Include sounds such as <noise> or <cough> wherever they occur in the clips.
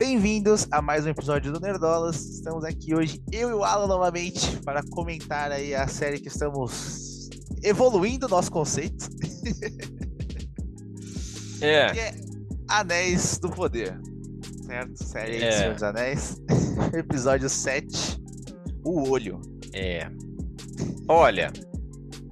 Bem-vindos a mais um episódio do Nerdolas. Estamos aqui hoje, eu e o Alan novamente, para comentar aí a série que estamos evoluindo nosso conceito. <laughs> É. Que é Anéis do Poder. Certo? Série É. de Senhor dos Anéis. <laughs> Episódio 7, O Olho. É. Olha,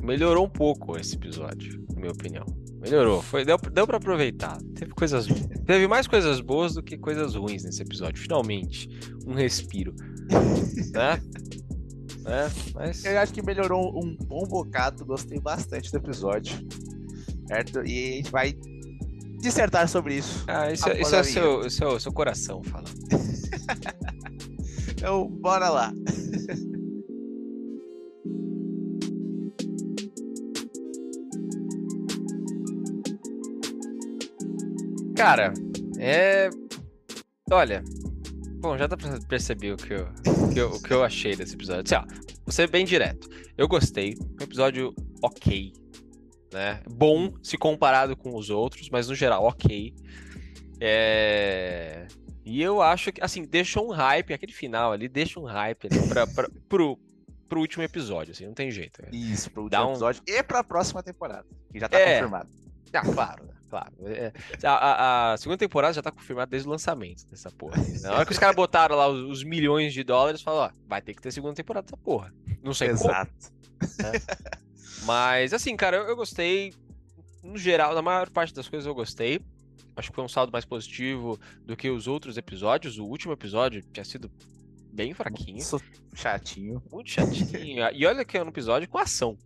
melhorou um pouco esse episódio, na minha opinião. Melhorou, foi, deu, deu pra aproveitar. Teve coisas. Teve mais coisas boas do que coisas ruins nesse episódio. Finalmente, um respiro. <laughs> né? né? Mas. Eu acho que melhorou um bom bocado, gostei bastante do episódio. Certo? E a gente vai dissertar sobre isso. Ah, isso, é- isso é seu, isso é o seu coração falando. <laughs> Então, bora lá. Cara, é. Olha. Bom, já dá pra perceber o que eu, o que eu, o que eu achei desse episódio. Assim, ó, vou ser bem direto. Eu gostei. Um episódio ok. Né? Bom se comparado com os outros, mas no geral, ok. É... E eu acho que, assim, deixou um hype, aquele final ali, deixa um hype ali pra, pra, pro, pro último episódio, assim, não tem jeito. né? Isso, pro Dá último um- episódio e pra próxima temporada. Que já tá É. confirmado. Ah, claro, né? Claro. É, A, a- a segunda temporada já tá confirmada desde o lançamento dessa porra. Na hora que os caras botaram lá os, os milhões de dólares, falaram, ó, vai ter que ter segunda temporada dessa porra. Não sei como, Exato. mas assim, cara, eu, eu gostei. No geral, na maior parte das coisas eu gostei. Acho que foi um saldo mais positivo do que os outros episódios. O último episódio tinha sido bem fraquinho, chatinho. muito chatinho. E olha que é um episódio com ação.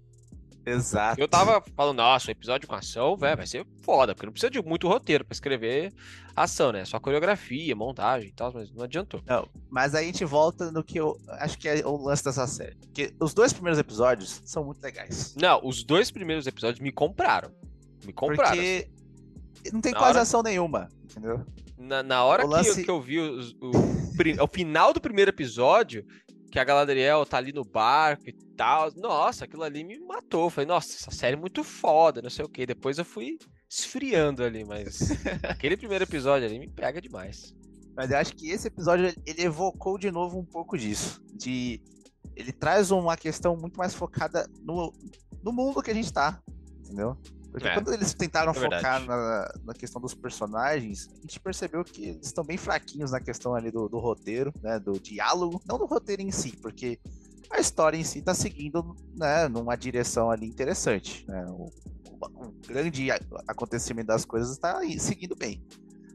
Exato. Eu tava falando, nossa, um episódio com ação, velho, vai ser foda, porque não precisa de muito roteiro pra escrever ação, né? Só coreografia, montagem e tal, mas não adiantou. Não, mas aí a gente volta no que eu acho que é o lance dessa série. Porque os dois primeiros episódios são muito legais. Não, os dois primeiros episódios me compraram. Me compraram. Porque não tem Na quase hora- ação nenhuma, entendeu? Na, na hora O que, lance- eu, que eu vi o, pri- o final do primeiro episódio, que a Galadriel tá ali no barco e tal, nossa, aquilo ali me matou. Falei, nossa, essa série é muito foda, não sei o quê. Depois eu fui esfriando ali, mas <laughs> aquele primeiro episódio ali me pega demais. Mas eu acho que esse episódio ele evocou de novo um pouco disso. De ele traz uma questão muito mais focada no, no mundo que a gente tá, entendeu? Porque É, quando eles tentaram é focar na, na questão dos personagens, a gente percebeu que eles estão bem fraquinhos na questão ali do, do roteiro, né? Do diálogo, não do roteiro em si, porque a história em si tá seguindo, né, numa direção ali interessante, né? O, o- o grande acontecimento das coisas tá aí seguindo bem.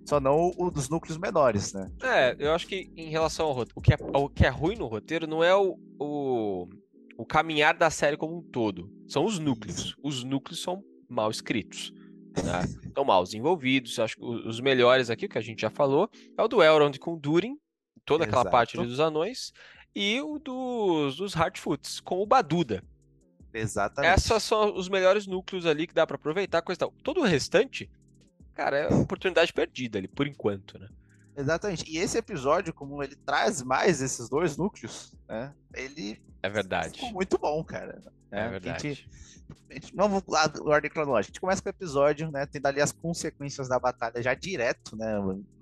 Só não o dos núcleos menores, né? É, eu acho que em relação ao roteiro, o que é, o que é ruim no roteiro não é o, o, o caminhar da série como um todo, são os núcleos. Os núcleos são mal escritos, né? <laughs> São mal desenvolvidos. Acho que os melhores aqui, que a gente já falou, é o do Elrond com o Durin, toda aquela Exato. parte dos anões, e o dos, dos Hardfoots com o Baduda. Exatamente. Esses são os melhores núcleos ali que dá pra aproveitar, coisa e tal. Todo o restante, cara, é oportunidade perdida ali, por enquanto, né? Exatamente. E esse episódio, como ele traz mais esses dois núcleos, né? Ele É verdade. ficou muito bom, cara. É né? verdade. A gente, a gente- vamos lá, ordem cronológica. A gente começa com o episódio, né? Tendo ali as consequências da batalha já direto, né?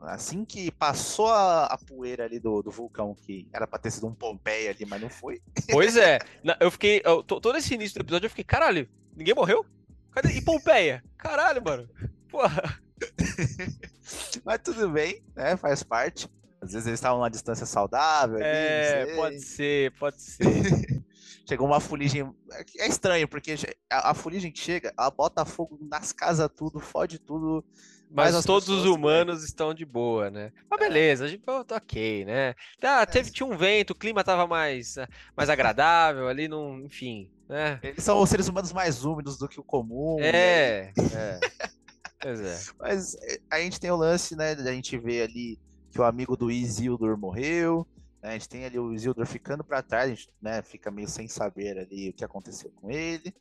Assim que passou a, a poeira ali do, do vulcão, que era pra ter sido um Pompeia ali, mas não foi. Pois é. <laughs> Eu fiquei. eu- to- todo esse início do episódio eu fiquei, caralho, ninguém morreu? Cadê? E Pompeia? Caralho, mano. Porra. <laughs> Mas tudo bem, né? Faz parte. Às vezes eles estavam numa distância saudável. ali, É, sei. pode ser, pode ser. <laughs> Chegou uma fuligem. É estranho, porque a, a fuligem que chega, ela bota fogo nas casas tudo, fode tudo. Mas as todos os humanos estão de boa, né? Mas beleza, a gente tá ok, né? Tá, teve, tinha um vento, o clima tava mais, mais agradável ali, não, enfim, né? Eles são os seres humanos mais úmidos do que o comum. e aí- É, <laughs> é. Mas é, a gente tem o lance, né? A gente vê ali que o amigo do Isildur morreu. né, A gente tem ali o Isildur ficando pra trás, a gente né, fica meio sem saber ali o que aconteceu com ele.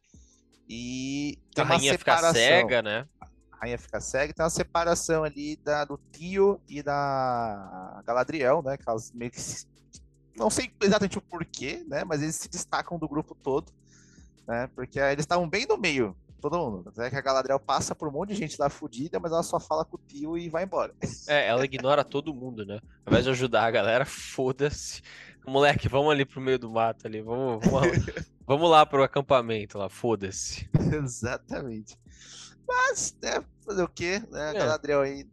E tem A uma rainha fica separação. cega, né? A rainha fica cega, tem uma separação ali da, do tio e da Galadriel, né? Que elas meio que se- não sei exatamente o porquê, né? Mas eles se destacam do grupo todo, né? Porque eles estavam bem no meio todo mundo. É que a Galadriel passa por um monte de gente lá fudida, mas ela só fala com o tio e vai embora. É, ela ignora todo mundo, né? Ao invés de ajudar a galera, foda-se. Moleque, vamos ali pro meio do mato ali, vamos, vamos, <laughs> vamos lá pro acampamento lá, foda-se. Exatamente. Mas, né, fazer o quê? Né? A é. Galadriel aí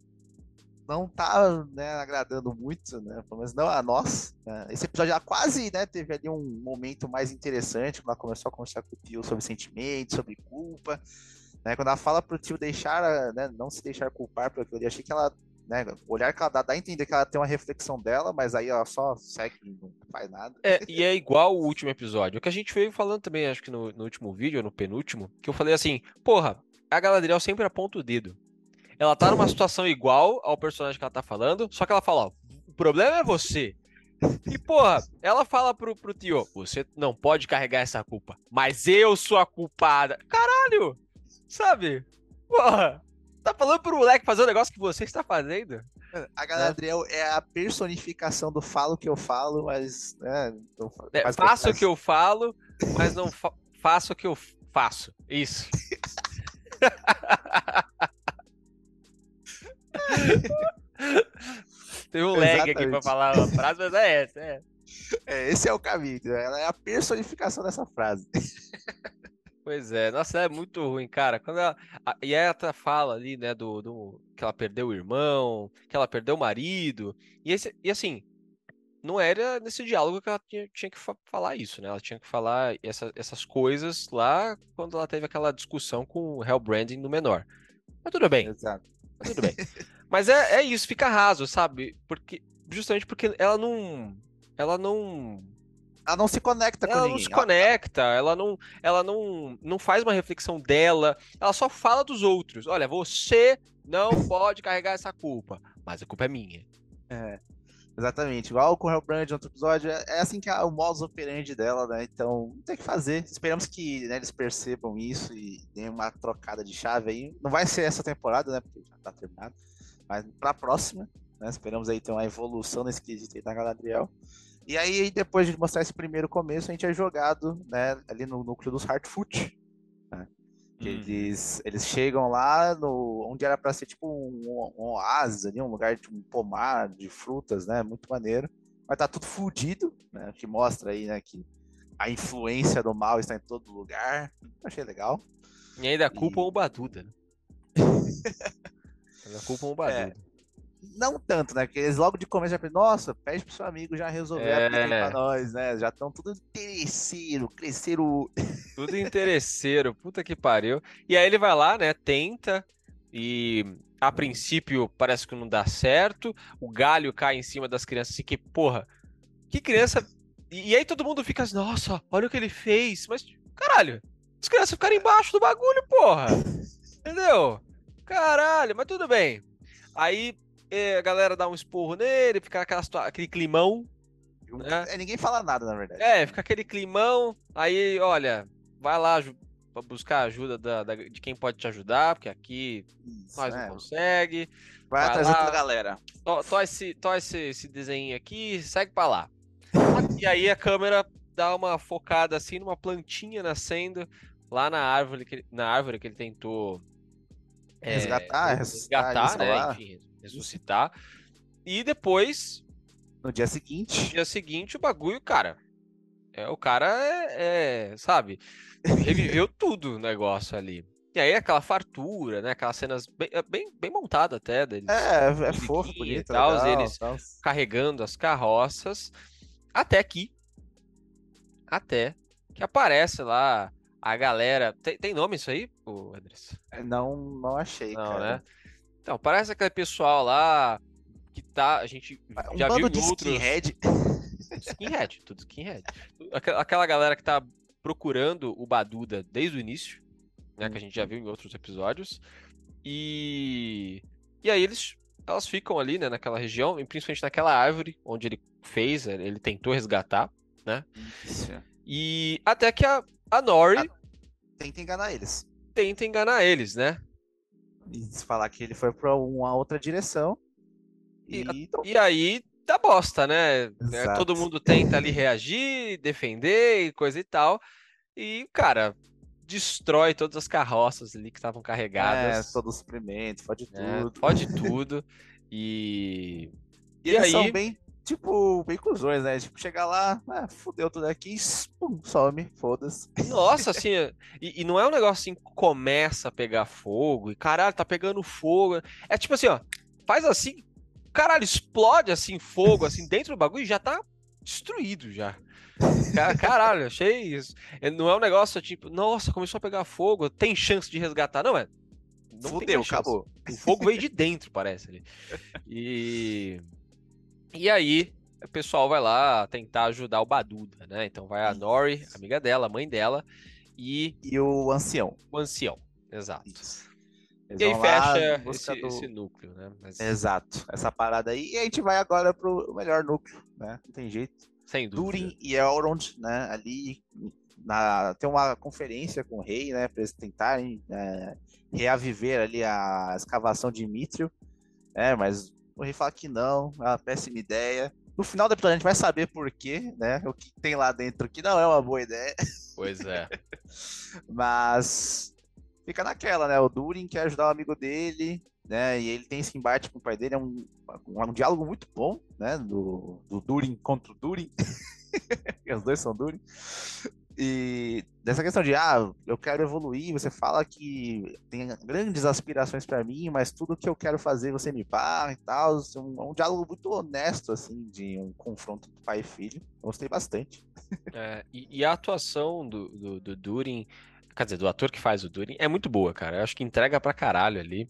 não tá né, agradando muito, né? Pelo menos não a nós. Né? Esse episódio já quase né, teve ali um momento mais interessante, quando ela começou a conversar com o tio sobre sentimentos, sobre culpa. Né? Quando ela fala pro tio deixar, né, não se deixar culpar por aquilo, eu achei que ela. Né, o olhar que ela dá, dá a entender que ela tem uma reflexão dela, mas aí ela só segue e não faz nada. É, e é igual o último episódio. O que a gente veio falando também, acho que no, no último vídeo, no penúltimo, que eu falei assim, porra, a Galadriel sempre aponta o dedo. Ela tá numa situação igual ao personagem que ela tá falando, só que ela fala, ó, o problema é você. E, porra, ela fala pro, pro tio, você não pode carregar essa culpa, mas eu sou a culpada. Caralho! Sabe? Porra, tá falando pro moleque fazer o negócio que você está fazendo? A Galadriel é. é a personificação do falo que eu falo, mas. Né, não, é, faço o que eu falo, mas não fa faço o que eu faço. Isso. <laughs> <laughs> <laughs> Tem um lag Exatamente. aqui pra falar a frase, mas é essa. É. é. esse é o caminho. Ela é a personificação dessa frase. Pois é, nossa, é muito ruim, cara. Quando ela, a, e ela fala ali, né, do, do, que ela perdeu o irmão, que ela perdeu o marido. E, esse, e assim, não era nesse diálogo que ela tinha, tinha que fa falar isso, né? Ela tinha que falar essa, essas coisas lá quando ela teve aquela discussão com o Hellbranding no menor. Mas tudo bem. Exato. Mas tudo bem. <laughs> Mas é, é isso, fica raso, sabe? Porque justamente porque ela não ela não ela não se conecta ela com ninguém. Ela não se conecta, ela não ela não não faz uma reflexão dela, ela só fala dos outros. Olha, você não <laughs> pode carregar essa culpa, mas a culpa é minha. É. Exatamente, igual com o Hellbrand no outro episódio, é, é assim que é o modus operandi dela, né? Então, não tem o que fazer. Esperamos que né, eles percebam isso e deem uma trocada de chave aí. Não vai ser essa temporada, né? Porque já tá terminado. Mas pra próxima, né? Esperamos aí ter uma evolução nesse quesito aí da Galadriel. E aí, depois de mostrar esse primeiro começo, a gente é jogado né, ali no núcleo dos Heartfoot. Né? Uhum. Eles, eles chegam lá no onde era para ser tipo um, um, oásis ali, um lugar de um pomar de frutas, né? Muito maneiro. Mas tá tudo fudido, né? Que mostra aí, né, que a influência do mal está em todo lugar. Achei legal. E ainda culpa e... o Baduda. Né? <laughs> A culpa é um barulho. É, não tanto, né? Porque eles logo de começo já pensam, nossa, pede pro seu amigo já resolver é... a pra nós, né? Já estão tudo interesseiro, cresceram. <laughs> Tudo interesseiro, puta que pariu. E aí ele vai lá, né? Tenta e a princípio parece que não dá certo. O galho cai em cima das crianças, assim que, porra, que criança. E aí todo mundo fica assim, nossa, olha o que ele fez. Mas, caralho, as crianças ficaram embaixo do bagulho, porra. <laughs> Entendeu? Caralho, mas tudo bem. Aí eh, a galera dá um esporro nele, fica aquela, aquele climão. Né? É, ninguém fala nada, na verdade. É, fica aquele climão. Aí, olha, vai lá pra buscar ajuda da, da, de quem pode te ajudar, porque aqui Isso, nós é. não consegue. Vai, vai atrás lá, da galera. To, to, esse, to esse, esse desenho aqui, segue pra lá. e aí a câmera dá uma focada assim numa plantinha nascendo lá na árvore que, na árvore que ele tentou é, resgatar, resgatar, né? Enfim, ressuscitar. E depois. No dia seguinte. No dia seguinte, o bagulho, cara. É, o cara é, é sabe, reviveu <laughs> tudo o negócio ali. E aí aquela fartura, né? Aquelas cenas bem, é, bem, bem montadas até deles. É, é fofo, bonito. Tal, legal, eles tal. carregando as carroças. Até que. Até que aparece lá a galera. Tem, tem nome isso aí, o Andrés? Não, não achei, não, cara. né? Então, parece aquele pessoal lá que tá. A gente um já viu de outros. Skinhead. <laughs> Skinhead, tudo skinhead. Aquela galera que tá procurando o Baduda desde o início, né? Que a gente já viu em outros episódios. E. E aí eles. Elas ficam ali, né, naquela região, principalmente naquela árvore onde ele fez, ele tentou resgatar, né? Isso. E até que a, a Nori. Tenta enganar eles. Tenta enganar eles, né? E falar que ele foi pra uma outra direção. E, e, e aí dá bosta, né? É, todo mundo tenta ali reagir, defender e coisa e tal. E, cara, destrói todas as carroças ali que estavam carregadas. É, todo o suprimento, fode né? tudo. Fode <laughs> tudo. E. E, E eles aí- são bem, tipo, bem cuzões, né? Tipo, chega lá, ah, fudeu tudo aqui, pum, some, foda-se. Nossa, <laughs> assim, e, e não é um negócio assim que começa a pegar fogo e caralho, tá pegando fogo. É tipo assim, ó, faz assim, caralho, explode assim fogo assim <laughs> dentro do bagulho e já tá destruído já. Ca- Caralho, achei isso. É, Não é um negócio tipo, nossa, começou a pegar fogo, tem chance de resgatar. Não, é. Não Fudeu, acabou. O fogo veio de dentro, parece ali. E. E aí, o pessoal vai lá tentar ajudar o Baduda, né? Então vai a. Nori, amiga dela, a mãe dela, e E o ancião. o ancião. Exato. Isso. Eles E aí fecha esse, do- esse núcleo, né? Mas, Exato, essa parada aí. E a gente vai agora pro melhor núcleo, né? Não tem jeito. sem dúvida. Durin e Elrond, né? Ali na, tem uma conferência com o rei, né? Para eles tentarem é, reaviver ali a escavação de Mithril, né? Mas o rei fala que não, é uma péssima ideia. No final do episódio a gente vai saber por quê, né? O que tem lá dentro que não é uma boa ideia, Pois é. <laughs> mas fica naquela, né? O Durin quer ajudar o amigo dele, né? E ele tem esse embate com o pai dele, é um, um, um diálogo muito bom, né? Do, do Durin contra o Durin. <laughs> Os dois são Durin. E dessa questão de, ah, eu quero evoluir, você fala que tem grandes aspirações para mim, mas tudo que eu quero fazer você me barra e tal. É um, um diálogo muito honesto, assim, de um confronto do pai e filho. Gostei bastante. É, e, e a atuação do, do, do Durin, quer dizer, do ator que faz o Durin, é muito boa, cara. Eu acho que entrega pra caralho ali.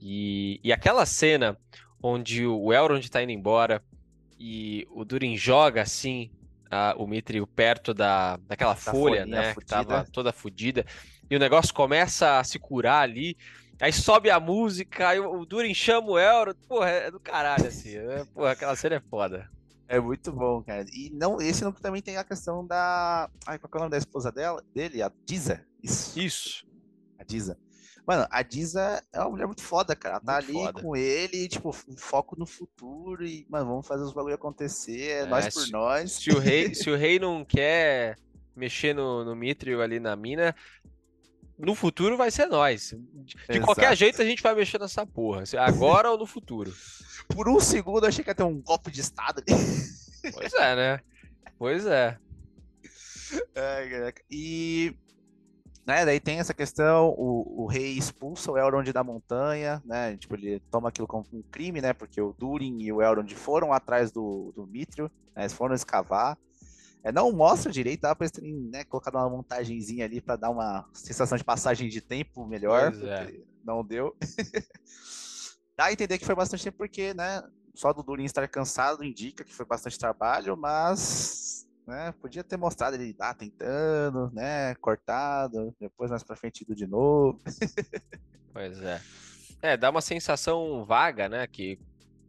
E, e aquela cena onde o Elrond tá indo embora e o Durin joga assim a- o Mithril perto da, daquela folha, folhinha né? Que tava fudida. toda fodida. E o negócio começa a se curar ali. Aí sobe a música, aí o Durin chama o Elrond. Porra, é do caralho, assim. <laughs> É, porra, aquela cena é foda. É muito bom, cara. E não, esse núcleo também tem a questão da. Ai, qual é o nome da esposa dela? Dele? A Diza. Isso. Isso. A Diza. Mano, a Diza é uma mulher muito foda, cara. Ela tá Muito ali foda. com ele, tipo, foco no futuro e, mano, vamos fazer os bagulho acontecer, é, É, nós por se- nós. Se o rei, <laughs> se o rei não quer mexer no, no Mithril ali na mina, no futuro vai ser nós. De de qualquer Exato. jeito a gente vai mexer nessa porra. Agora ou no futuro. <laughs> Por um segundo eu achei que ia ter um golpe de estado ali. Pois é, né? Pois é. <laughs> Caraca. E né, daí tem essa questão, o, o rei expulsa o Elrond da montanha, né? Tipo, ele toma aquilo como um crime, né? Porque o Durin e o Elrond foram atrás do, do Mithril, né? Eles foram escavar. É, não mostra direito, dá pra eles terem né, colocado uma montagenzinha ali pra dar uma sensação de passagem de tempo melhor, é. não deu. <laughs> dá a entender que foi bastante tempo, porque, né? Só do Durin estar cansado indica que foi bastante trabalho, mas né, podia ter mostrado ele lá tentando, né? Cortado, depois mais pra frente ido de novo. Pois é. É, dá uma sensação vaga, né? Que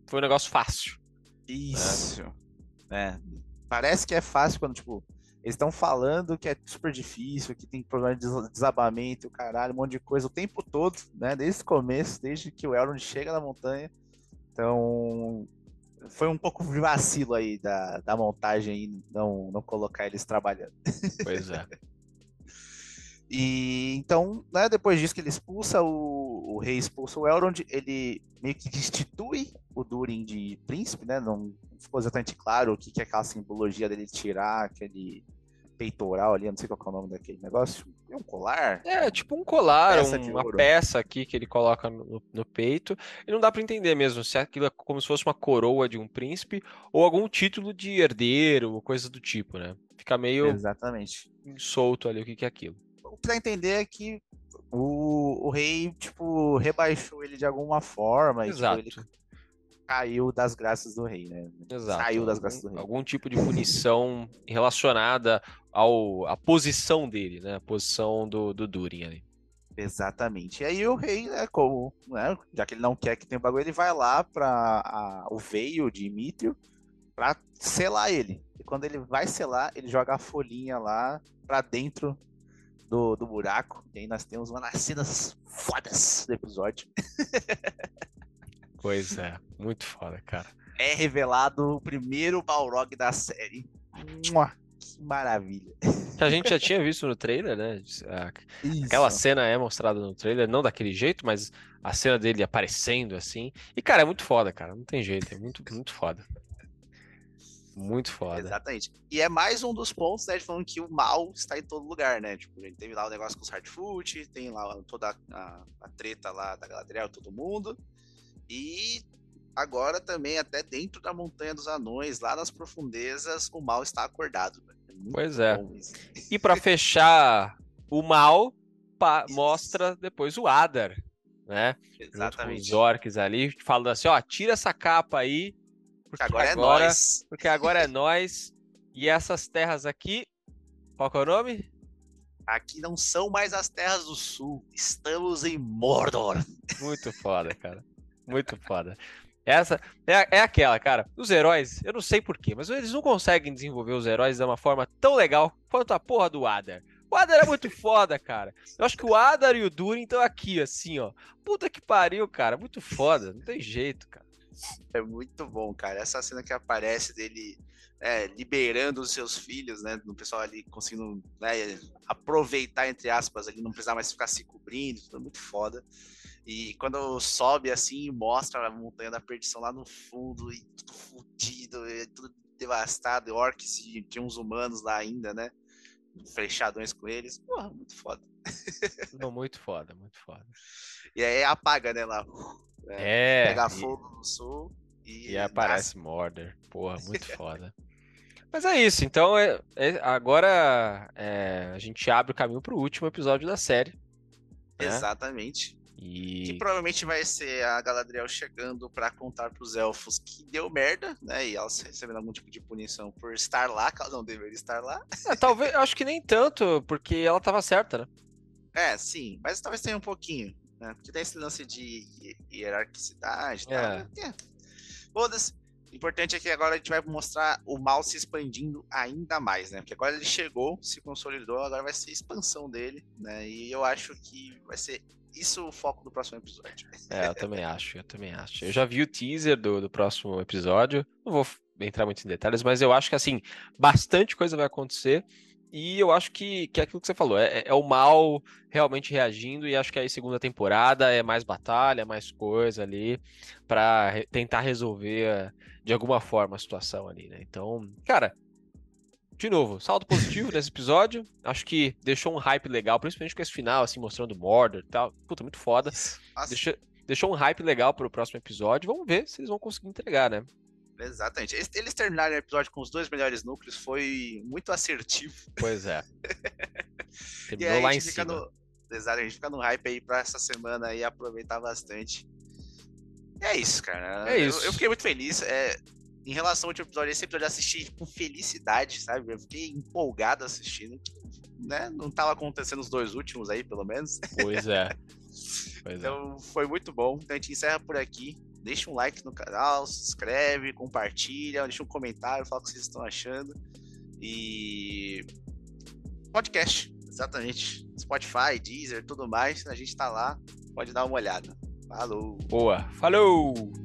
foi um negócio fácil. Isso. É. Parece que é fácil quando, tipo, eles estão falando que é super difícil, que tem problema de des- desabamento, caralho, um monte de coisa o tempo todo, né? Desde o começo, desde que o Elrond chega na montanha. Então, foi um pouco vacilo aí da, da montagem não, não colocar eles trabalhando. Pois é. <laughs> E então, né, depois disso que ele expulsa o, o rei expulsa o Elrond, ele meio que destitui o Durin de príncipe, né? Não ficou exatamente claro o que, que é aquela simbologia dele tirar aquele peitoral ali, eu não sei qual é o nome daquele negócio. É um colar? É, tipo um colar, Peça um- uma peça aqui que ele coloca no, no peito. E não dá pra entender mesmo se aquilo é como se fosse uma coroa de um príncipe ou algum título de herdeiro, ou coisa do tipo, né? Fica meio Exatamente. solto ali o que que é aquilo. O que dá a entender é que o, o rei, tipo, rebaixou ele de alguma forma e tipo, Exato. ele caiu das graças do rei, né? Exato. Saiu das graças do rei. algum tipo de punição <laughs> relacionada ao à posição dele, né? A posição do, do Durin ali. Exatamente. E aí o rei, né, como, né, já que ele não quer que tenha o bagulho, ele vai lá para o veio de Mithril pra selar ele. E quando ele vai selar, ele joga a folhinha lá pra dentro do, do buraco. E aí nós temos uma das cenas fodas do episódio. <laughs> Pois é, muito foda, cara. É revelado o primeiro Balrog da série. Mua! Que maravilha. Que a gente já tinha visto no trailer, né? Aquela Isso. cena é mostrada no trailer, não daquele jeito, mas a cena dele aparecendo assim. E, cara, é muito foda, cara. Não tem jeito, é muito, muito foda. Muito foda. Exatamente. E é mais um dos pontos, né, de falando que o mal está em todo lugar, né? Tipo, a gente teve lá o negócio com os Hardfoot, tem lá toda a, a, a treta lá da Galadriel, todo mundo. E agora também, até dentro da Montanha dos Anões, lá nas profundezas, o mal está acordado. É pois é. E para fechar o mal, <laughs> mostra depois o Adar, né? Exatamente. Os orcs ali, falando assim, ó, tira essa capa aí, porque agora, agora é nós. Porque agora é nós. E essas terras aqui, qual que é o nome? Aqui não são mais as terras do sul, estamos em Mordor. Muito foda, cara. Muito foda. Essa é, é aquela, cara. Os heróis, eu não sei porquê, mas eles não conseguem desenvolver os heróis de uma forma tão legal quanto a porra do Adar. O Adar é muito foda, cara. Eu acho que o Adar e o Durin estão aqui, assim, ó. Puta que pariu, cara. Muito foda. Não tem jeito, cara. É muito bom, cara. Essa cena que aparece dele é, liberando os seus filhos, né? O pessoal ali conseguindo né, aproveitar, entre aspas, ali, não precisar mais ficar se cobrindo, tudo muito foda. E quando sobe assim, mostra a montanha da perdição lá no fundo, e tudo fudido, tudo devastado, e orcs e tinha uns humanos lá ainda, né? Fechadões com eles. Porra, muito foda. <laughs> Não, muito foda, muito foda. E aí apaga, né, lá. É. é pega fogo no sul e. E aparece Mordor. Porra, <laughs> muito foda. Mas é isso, então é, é agora é, a gente abre o caminho para o último episódio da série. Né? Exatamente. E... Que provavelmente vai ser a Galadriel chegando para contar para os elfos que deu merda, né? E elas recebendo algum tipo de punição por estar lá, que ela não deveria estar lá. É, talvez, acho que nem tanto, porque ela estava certa, né? É, sim, mas talvez tenha um pouquinho né? Porque tem esse lance de hierarquicidade e é. Né? Foda-se. O importante é que agora a gente vai mostrar o mal se expandindo ainda mais, né? Porque agora ele chegou, se consolidou, agora vai ser a expansão dele, né? E eu acho que vai ser isso o foco do próximo episódio. É, eu também acho, eu também acho. Eu já vi o teaser do, do próximo episódio, não vou entrar muito em detalhes, mas eu acho que, assim, bastante coisa vai acontecer. E eu acho que, que é aquilo que você falou, é, é o mal realmente reagindo, e acho que aí segunda temporada é mais batalha, é mais coisa ali, para re tentar resolver de alguma forma a situação ali, né? Então, cara, de novo, saldo positivo nesse episódio. Acho que deixou um hype legal, principalmente com esse final, assim, mostrando Mordor e tal. Puta, muito foda. Deixou, deixou um hype legal pro próximo episódio. Vamos ver se eles vão conseguir entregar, né? Exatamente. Eles terminarem o episódio com os dois melhores núcleos foi muito assertivo. Pois é. <laughs> Terminou lá em cima. No... Exato, a gente fica no hype aí pra essa semana e aproveitar bastante. E é isso, cara. É isso. Eu, eu fiquei muito feliz. É, em relação ao último episódio, esse episódio eu assisti com felicidade, sabe? Eu fiquei empolgado assistindo. Né? Não tava acontecendo os dois últimos aí, pelo menos. Pois é. Pois é. então é. foi muito bom. Então a gente encerra por aqui deixa um like no canal, se inscreve, compartilha, deixa um comentário, fala o que vocês estão achando. E podcast, exatamente. Spotify, Deezer, tudo mais, a gente tá lá, pode dar uma olhada. Falou. Boa. Falou.